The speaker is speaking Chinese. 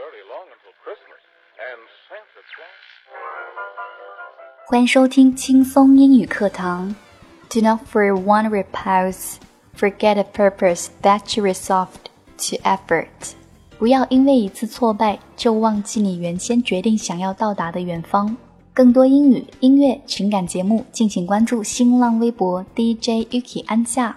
fairly long until Christmas, and Santa Claus. 欢迎收听轻松英语课堂。Do not for one repulse, forget a purpose that you resolved to effort. 不要因为一次挫败就忘记你原先决定想要到达的远方。更多英语、音乐、情感节目，敬请关注新浪微博 DJ Yuki 安夏。